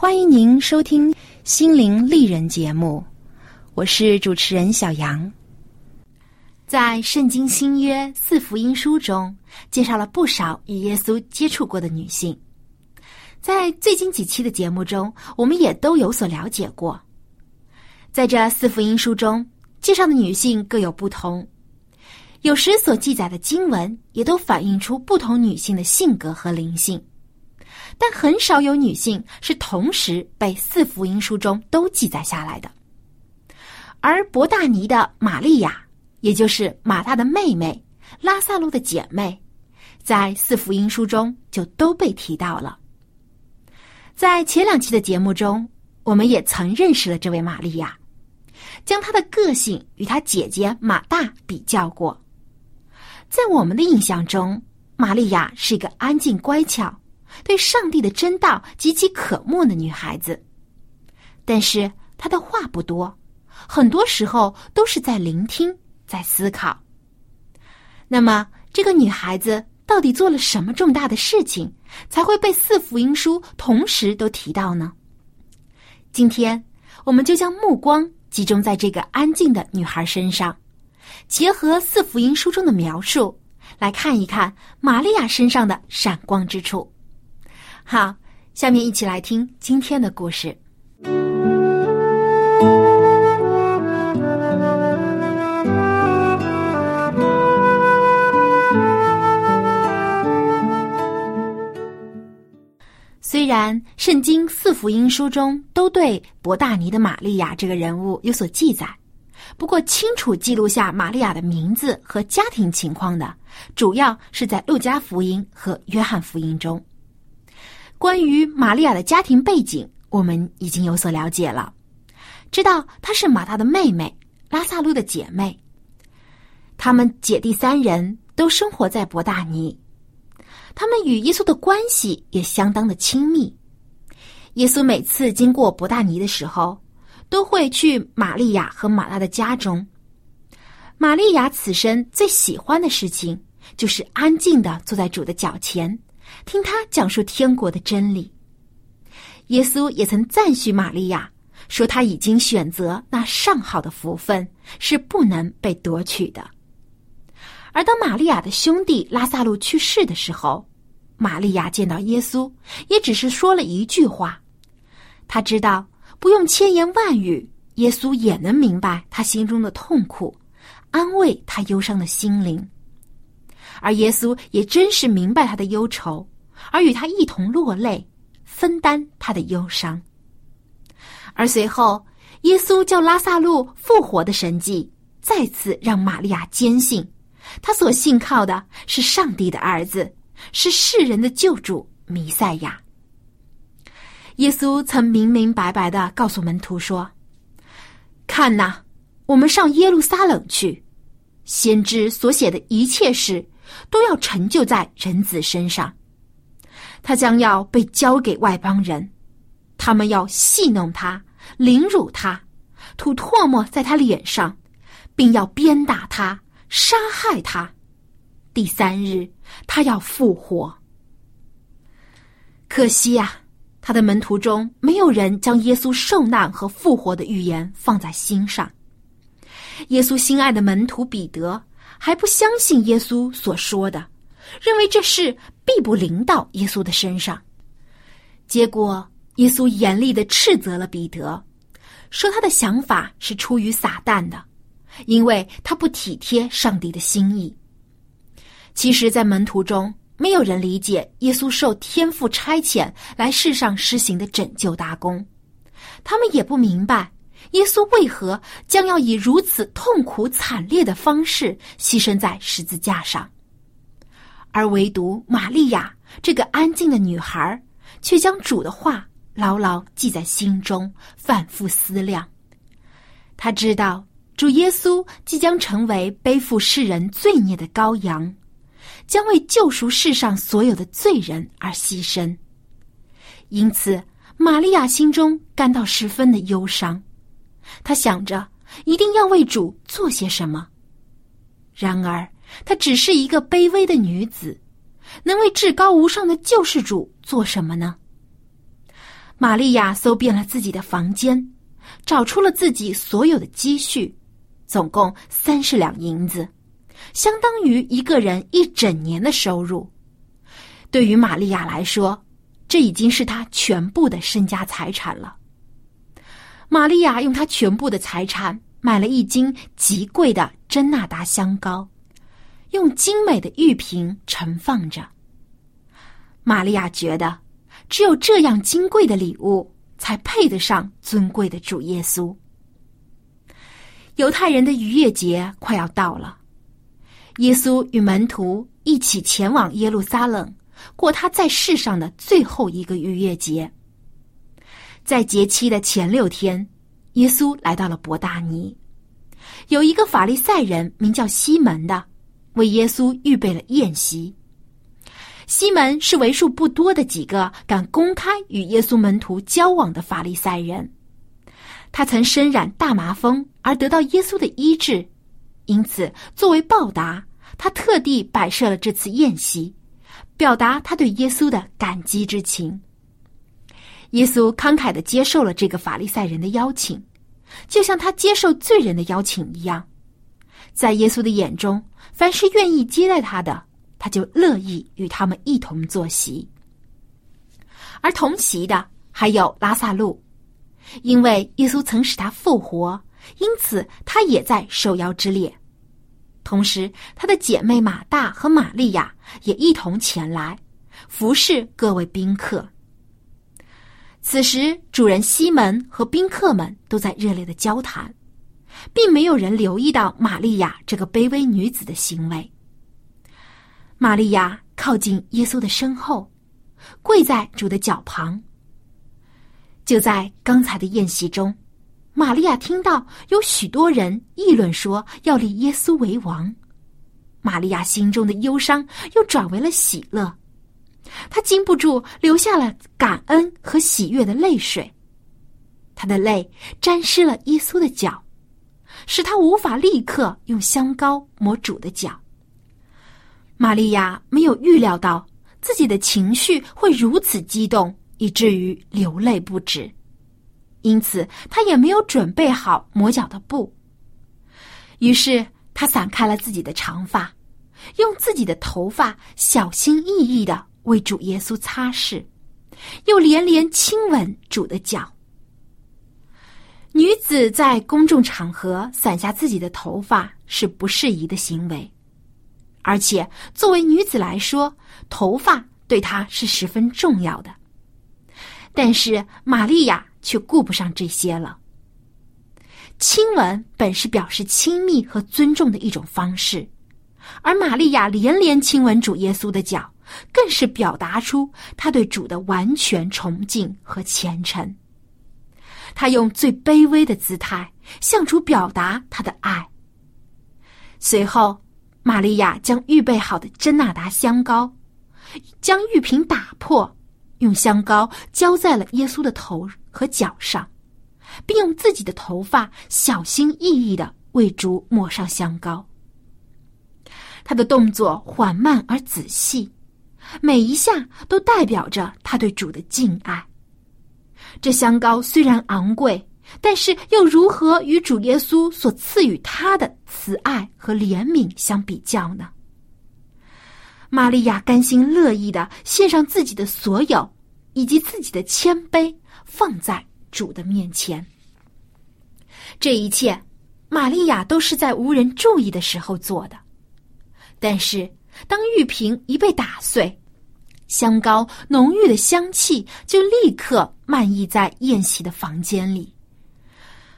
欢迎您收听《心灵丽人》节目，我是主持人小杨。在《圣经新约四福音书》中，介绍了不少与耶稣接触过的女性。在最近几期的节目中，我们也都有所了解过。在这四福音书中，介绍的女性各有不同，有时所记载的经文也都反映出不同女性的性格和灵性。但很少有女性是同时被四福音书中都记载下来的，而伯大尼的玛利亚，也就是马大的妹妹，拉萨路的姐妹，在四福音书中就都被提到了。在前两期的节目中，我们也曾认识了这位玛利亚，将她的个性与她姐姐马大比较过。在我们的印象中，玛利亚是一个安静乖巧。对上帝的真道极其渴慕的女孩子，但是她的话不多，很多时候都是在聆听，在思考。那么，这个女孩子到底做了什么重大的事情，才会被四福音书同时都提到呢？今天，我们就将目光集中在这个安静的女孩身上，结合四福音书中的描述，来看一看玛利亚身上的闪光之处。好，下面一起来听今天的故事。虽然圣经四福音书中都对伯大尼的玛利亚这个人物有所记载，不过清楚记录下玛利亚的名字和家庭情况的，主要是在路加福音和约翰福音中。关于玛利亚的家庭背景，我们已经有所了解了，知道她是马大的妹妹，拉萨路的姐妹。她们姐弟三人都生活在伯大尼，他们与耶稣的关系也相当的亲密。耶稣每次经过伯大尼的时候，都会去玛利亚和马大的家中。玛利亚此生最喜欢的事情，就是安静的坐在主的脚前。听他讲述天国的真理，耶稣也曾赞许玛利亚，说他已经选择那上好的福分，是不能被夺取的。而当玛利亚的兄弟拉萨路去世的时候，玛利亚见到耶稣，也只是说了一句话。他知道不用千言万语，耶稣也能明白他心中的痛苦，安慰他忧伤的心灵。而耶稣也真是明白他的忧愁，而与他一同落泪，分担他的忧伤。而随后，耶稣叫拉萨路复活的神迹，再次让玛利亚坚信，他所信靠的是上帝的儿子，是世人的救主弥赛亚。耶稣曾明明白白的告诉门徒说：“看呐，我们上耶路撒冷去，先知所写的一切事。”都要成就在人子身上，他将要被交给外邦人，他们要戏弄他、凌辱他、吐唾沫在他脸上，并要鞭打他、杀害他，第三日他要复活。可惜呀，他的门徒中没有人将耶稣受难和复活的预言放在心上。耶稣心爱的门徒彼得还不相信耶稣所说的，认为这事必不临到耶稣的身上。结果，耶稣严厉的斥责了彼得，说他的想法是出于撒旦的，因为他不体贴上帝的心意。其实，在门徒中，没有人理解耶稣受天父差遣来世上施行的拯救大功，他们也不明白。耶稣为何将要以如此痛苦惨烈的方式牺牲在十字架上？而唯独玛利亚这个安静的女孩，却将主的话牢牢记在心中，反复思量。他知道主耶稣即将成为背负世人罪孽的羔羊，将为救赎世上所有的罪人而牺牲。因此，玛利亚心中感到十分的忧伤。他想着一定要为主做些什么，然而她只是一个卑微的女子，能为至高无上的救世主做什么呢？玛利亚搜遍了自己的房间，找出了自己所有的积蓄，总共三十两银子，相当于一个人一整年的收入。对于玛利亚来说，这已经是她全部的身家财产了。玛利亚用她全部的财产买了一斤极贵的真纳达香膏，用精美的玉瓶盛放着。玛利亚觉得，只有这样金贵的礼物，才配得上尊贵的主耶稣。犹太人的逾越节快要到了，耶稣与门徒一起前往耶路撒冷，过他在世上的最后一个逾越节。在节期的前六天，耶稣来到了伯大尼，有一个法利赛人名叫西门的，为耶稣预备了宴席。西门是为数不多的几个敢公开与耶稣门徒交往的法利赛人，他曾身染大麻风而得到耶稣的医治，因此作为报答，他特地摆设了这次宴席，表达他对耶稣的感激之情。耶稣慷慨的接受了这个法利赛人的邀请，就像他接受罪人的邀请一样。在耶稣的眼中，凡是愿意接待他的，他就乐意与他们一同坐席。而同席的还有拉萨路，因为耶稣曾使他复活，因此他也在受邀之列。同时，他的姐妹马大和玛利亚也一同前来服侍各位宾客。此时，主人西门和宾客们都在热烈的交谈，并没有人留意到玛利亚这个卑微女子的行为。玛利亚靠近耶稣的身后，跪在主的脚旁。就在刚才的宴席中，玛利亚听到有许多人议论说要立耶稣为王，玛利亚心中的忧伤又转为了喜乐。他禁不住流下了感恩和喜悦的泪水，他的泪沾湿了耶稣的脚，使他无法立刻用香膏抹主的脚。玛利亚没有预料到自己的情绪会如此激动，以至于流泪不止，因此她也没有准备好抹脚的布。于是她散开了自己的长发，用自己的头发小心翼翼的。为主耶稣擦拭，又连连亲吻主的脚。女子在公众场合散下自己的头发是不适宜的行为，而且作为女子来说，头发对她是十分重要的。但是玛利亚却顾不上这些了。亲吻本是表示亲密和尊重的一种方式，而玛利亚连连亲吻主耶稣的脚。更是表达出他对主的完全崇敬和虔诚。他用最卑微的姿态向主表达他的爱。随后，玛利亚将预备好的真纳达香膏，将玉瓶打破，用香膏浇在了耶稣的头和脚上，并用自己的头发小心翼翼的为主抹上香膏。他的动作缓慢而仔细，每一下都代表着他对主的敬爱。这香膏虽然昂贵，但是又如何与主耶稣所赐予他的慈爱和怜悯相比较呢？玛利亚甘心乐意的献上自己的所有，以及自己的谦卑，放在主的面前。这一切，玛利亚都是在无人注意的时候做的。但是，当玉瓶一被打碎，香膏浓郁的香气就立刻漫溢在宴席的房间里。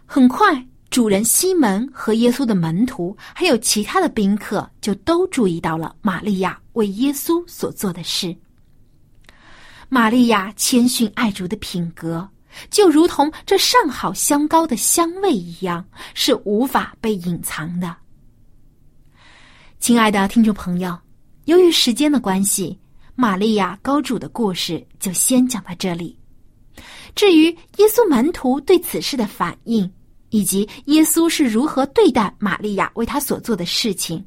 很快，主人西门和耶稣的门徒，还有其他的宾客，就都注意到了玛利亚为耶稣所做的事。玛利亚谦逊爱主的品格，就如同这上好香膏的香味一样，是无法被隐藏的。亲爱的听众朋友，由于时间的关系，玛利亚高主的故事就先讲到这里。至于耶稣门徒对此事的反应，以及耶稣是如何对待玛利亚为他所做的事情，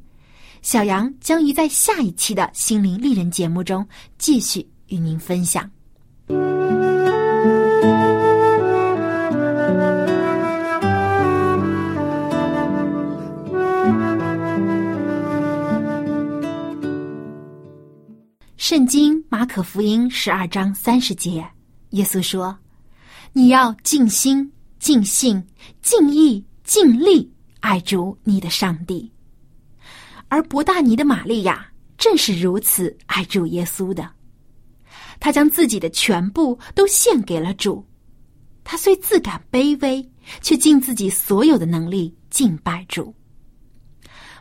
小杨将于在下一期的心灵丽人节目中继续与您分享。圣经马可福音十二章三十节，耶稣说：“你要尽心、尽性、尽意、尽力爱主你的上帝。”而伯大尼的玛利亚正是如此爱主耶稣的。他将自己的全部都献给了主。他虽自感卑微，却尽自己所有的能力敬拜主。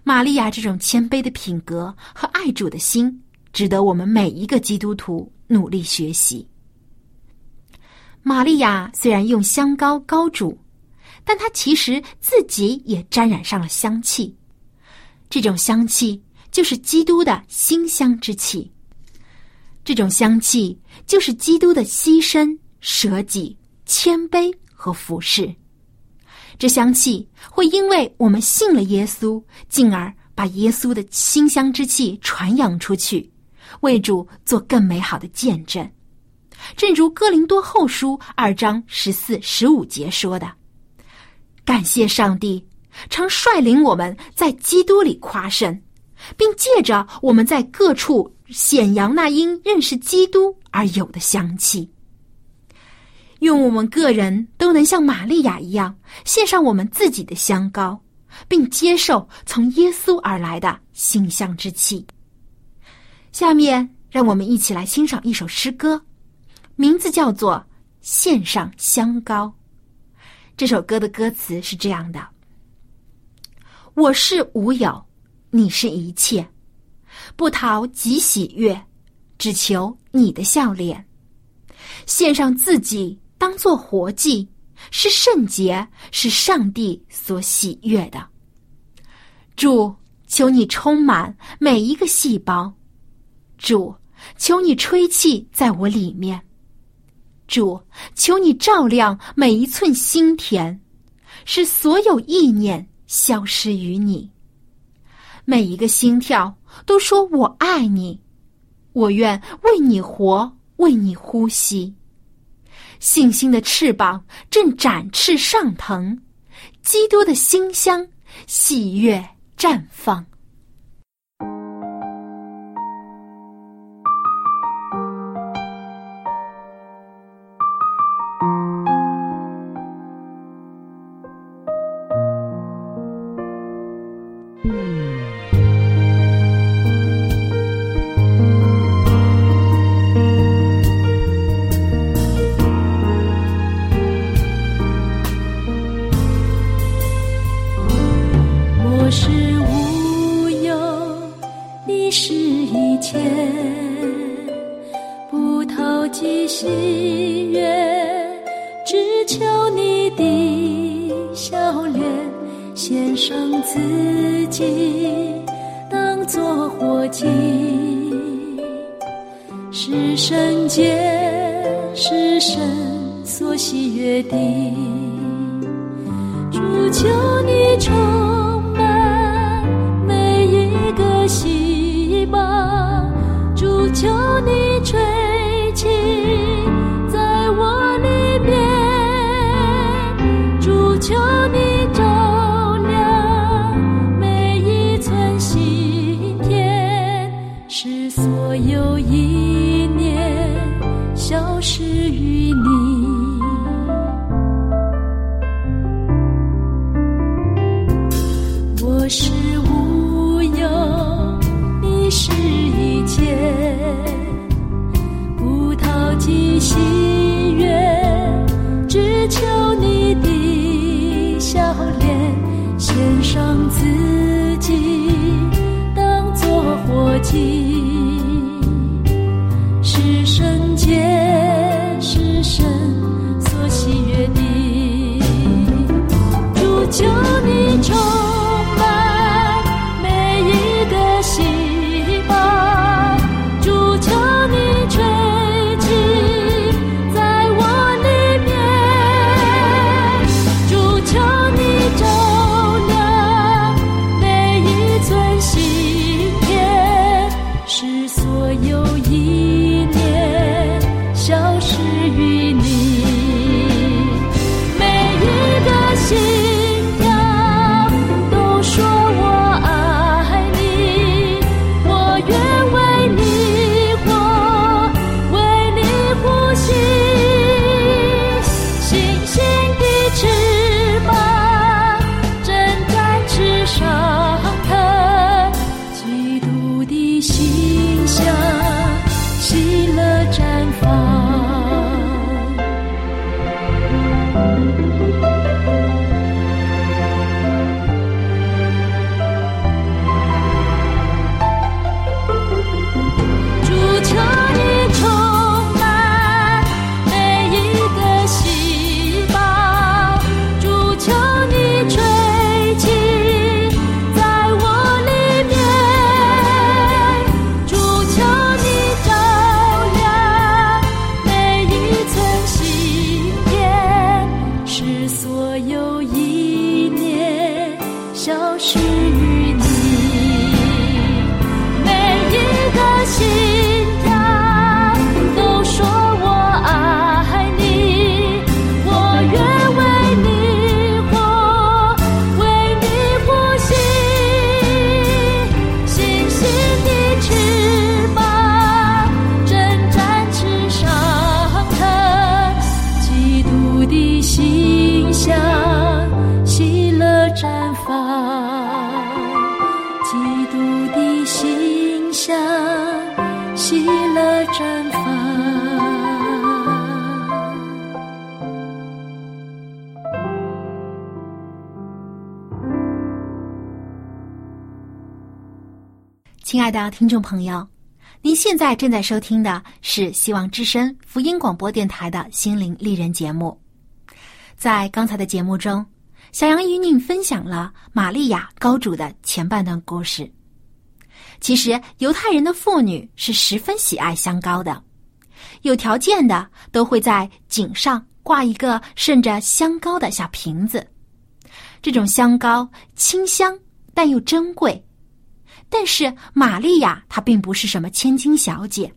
玛利亚这种谦卑的品格和爱主的心。值得我们每一个基督徒努力学习。玛利亚虽然用香膏膏主，但她其实自己也沾染上了香气。这种香气就是基督的馨香之气。这种香气就是基督的牺牲、舍己、谦卑和服侍。这香气会因为我们信了耶稣，进而把耶稣的馨香之气传扬出去。为主做更美好的见证，正如哥林多后书二章十四、十五节说的：“感谢上帝，常率领我们在基督里夸胜，并借着我们在各处显扬那因认识基督而有的香气。愿我们个人都能像玛利亚一样，献上我们自己的香膏，并接受从耶稣而来的馨香之气。”下面，让我们一起来欣赏一首诗歌，名字叫做《献上香膏》。这首歌的歌词是这样的：“我是无有，你是一切，不讨己喜悦，只求你的笑脸。献上自己当做活祭，是圣洁，是上帝所喜悦的。主，求你充满每一个细胞。”主，求你吹气在我里面。主，求你照亮每一寸心田，使所有意念消失于你。每一个心跳都说我爱你，我愿为你活，为你呼吸。信心的翅膀正展翅上腾，基督的馨香喜悦绽放。吹。绽亲爱的听众朋友，您现在正在收听的是希望之声福音广播电台的心灵丽人节目。在刚才的节目中，小杨与您分享了玛利亚高主的前半段故事。其实，犹太人的妇女是十分喜爱香膏的，有条件的都会在颈上挂一个渗着香膏的小瓶子。这种香膏清香但又珍贵。但是玛利亚她并不是什么千金小姐，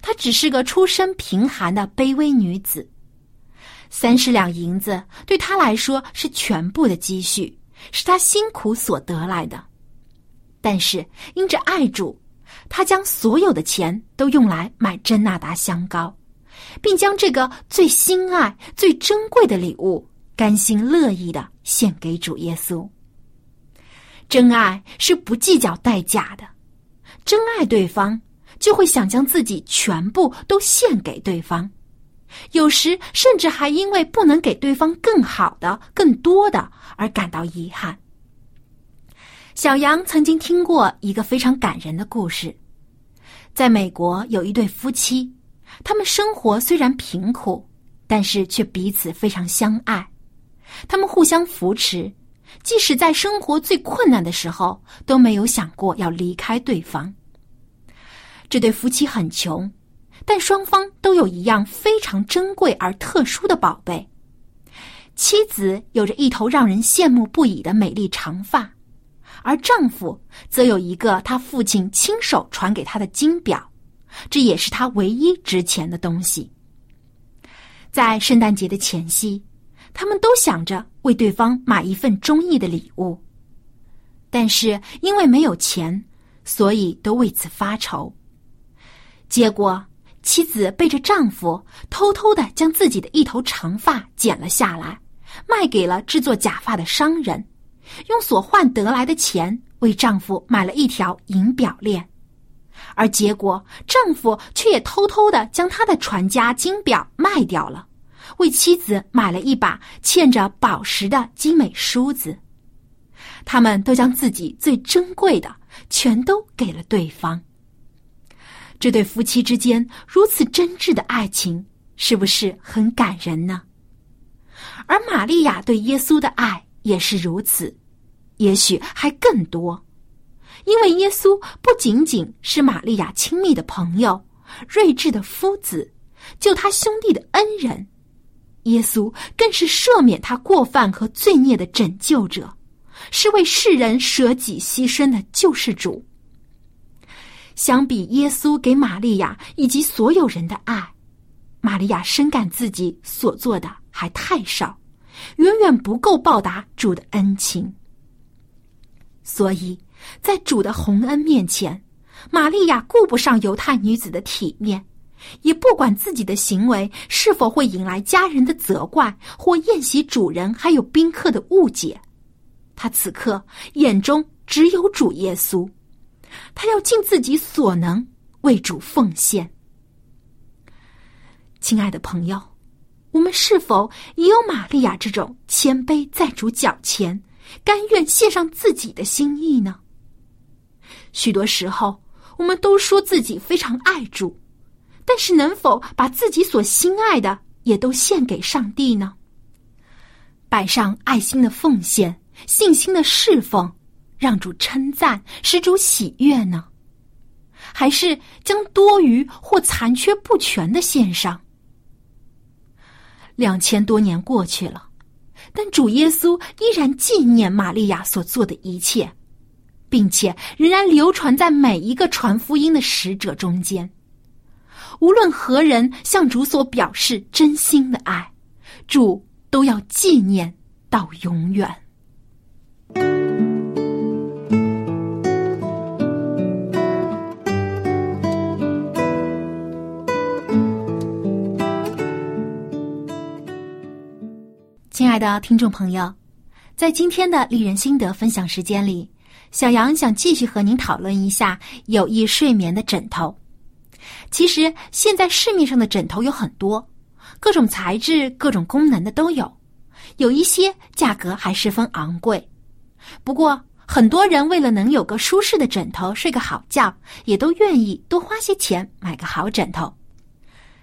她只是个出身贫寒的卑微女子。三十两银子对她来说是全部的积蓄，是她辛苦所得来的。但是因着爱主，她将所有的钱都用来买真纳达香膏，并将这个最心爱、最珍贵的礼物甘心乐意的献给主耶稣。真爱是不计较代价的，真爱对方就会想将自己全部都献给对方，有时甚至还因为不能给对方更好的、更多的而感到遗憾。小杨曾经听过一个非常感人的故事，在美国有一对夫妻，他们生活虽然贫苦，但是却彼此非常相爱，他们互相扶持。即使在生活最困难的时候，都没有想过要离开对方。这对夫妻很穷，但双方都有一样非常珍贵而特殊的宝贝。妻子有着一头让人羡慕不已的美丽长发，而丈夫则有一个他父亲亲手传给他的金表，这也是他唯一值钱的东西。在圣诞节的前夕，他们都想着为对方买一份中意的礼物，但是因为没有钱，所以都为此发愁。结果，妻子背着丈夫，偷偷的将自己的一头长发剪了下来，卖给了制作假发的商人，用所换得来的钱为丈夫买了一条银表链。而结果，丈夫却也偷偷的将他的传家金表卖掉了，为妻子买了一把嵌着宝石的精美梳子。他们都将自己最珍贵的全都给了对方。这对夫妻之间如此真挚的爱情，是不是很感人呢？而玛利亚对耶稣的爱也是如此，也许还更多。因为耶稣不仅仅是玛利亚亲密的朋友、睿智的夫子、救他兄弟的恩人，耶稣更是赦免他过犯和罪孽的拯救者，是为世人舍己牺牲的救世主。相比耶稣给玛利亚以及所有人的爱，玛利亚深感自己所做的还太少，远远不够报答主的恩情，所以。在主的洪恩面前，玛利亚顾不上犹太女子的体面，也不管自己的行为是否会引来家人的责怪或宴席主人还有宾客的误解。他此刻眼中只有主耶稣，他要尽自己所能为主奉献。亲爱的朋友，我们是否也有玛利亚这种谦卑在主脚前，甘愿献上自己的心意呢？许多时候，我们都说自己非常爱主，但是能否把自己所心爱的也都献给上帝呢？摆上爱心的奉献、信心的侍奉，让主称赞、使主喜悦呢？还是将多余或残缺不全的献上？两千多年过去了，但主耶稣依然纪念玛利亚所做的一切。并且仍然流传在每一个传福音的使者中间。无论何人向主所表示真心的爱，主都要纪念到永远。亲爱的听众朋友，在今天的丽人心得分享时间里。小杨想继续和您讨论一下有益睡眠的枕头。其实现在市面上的枕头有很多，各种材质、各种功能的都有，有一些价格还十分昂贵。不过很多人为了能有个舒适的枕头睡个好觉，也都愿意多花些钱买个好枕头。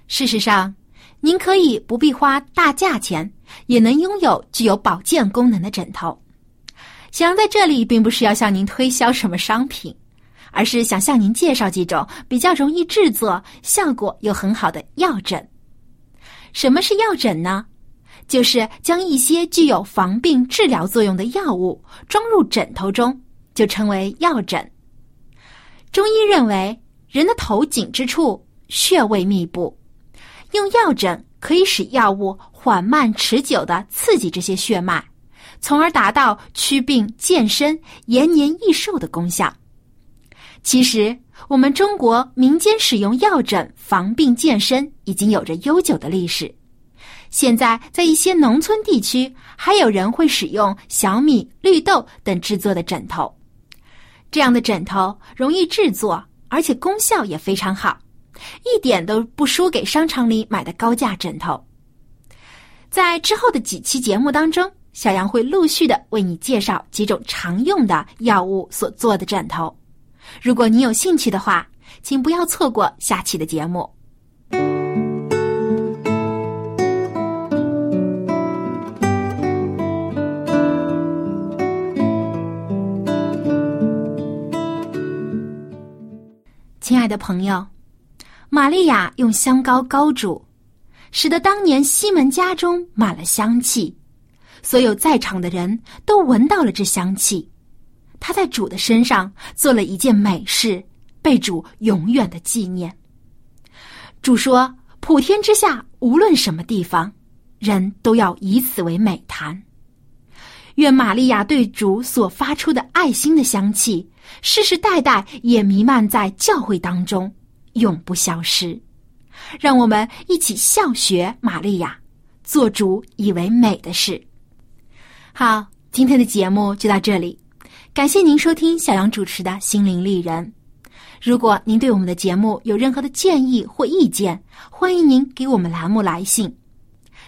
事实上，您可以不必花大价钱，也能拥有具有保健功能的枕头。小杨在这里并不是要向您推销什么商品，而是想向您介绍几种比较容易制作、效果又很好的药枕。什么是药枕呢？就是将一些具有防病、治疗作用的药物装入枕头中，就称为药枕。中医认为，人的头颈之处穴位密布，用药枕可以使药物缓慢、持久的刺激这些血脉。从而达到祛病健身、延年益寿的功效。其实，我们中国民间使用药枕防病健身已经有着悠久的历史。现在，在一些农村地区，还有人会使用小米、绿豆等制作的枕头。这样的枕头容易制作，而且功效也非常好，一点都不输给商场里买的高价枕头。在之后的几期节目当中。小杨会陆续的为你介绍几种常用的药物所做的枕头，如果你有兴趣的话，请不要错过下期的节目。亲爱的朋友，玛利亚用香膏膏煮，使得当年西门家中满了香气。所有在场的人都闻到了这香气，他在主的身上做了一件美事，被主永远的纪念。主说：“普天之下，无论什么地方，人都要以此为美谈。”愿玛利亚对主所发出的爱心的香气，世世代代也弥漫在教会当中，永不消失。让我们一起效学玛利亚，做主以为美的事。好，今天的节目就到这里，感谢您收听小杨主持的心灵丽人。如果您对我们的节目有任何的建议或意见，欢迎您给我们栏目来信。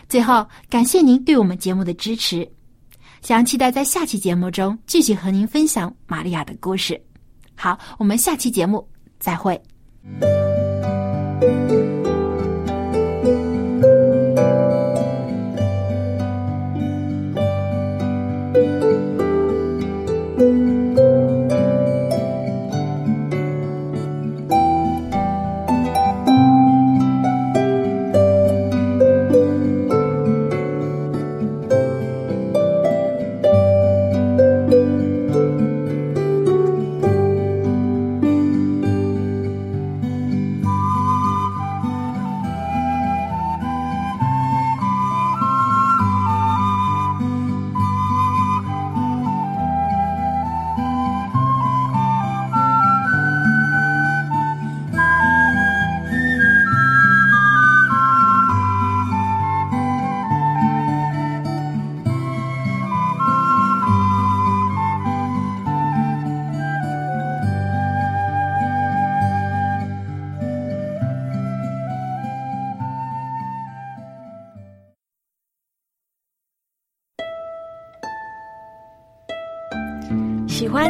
最后，感谢您对我们节目的支持。想期待在下期节目中继续和您分享玛利亚的故事。好，我们下期节目再会。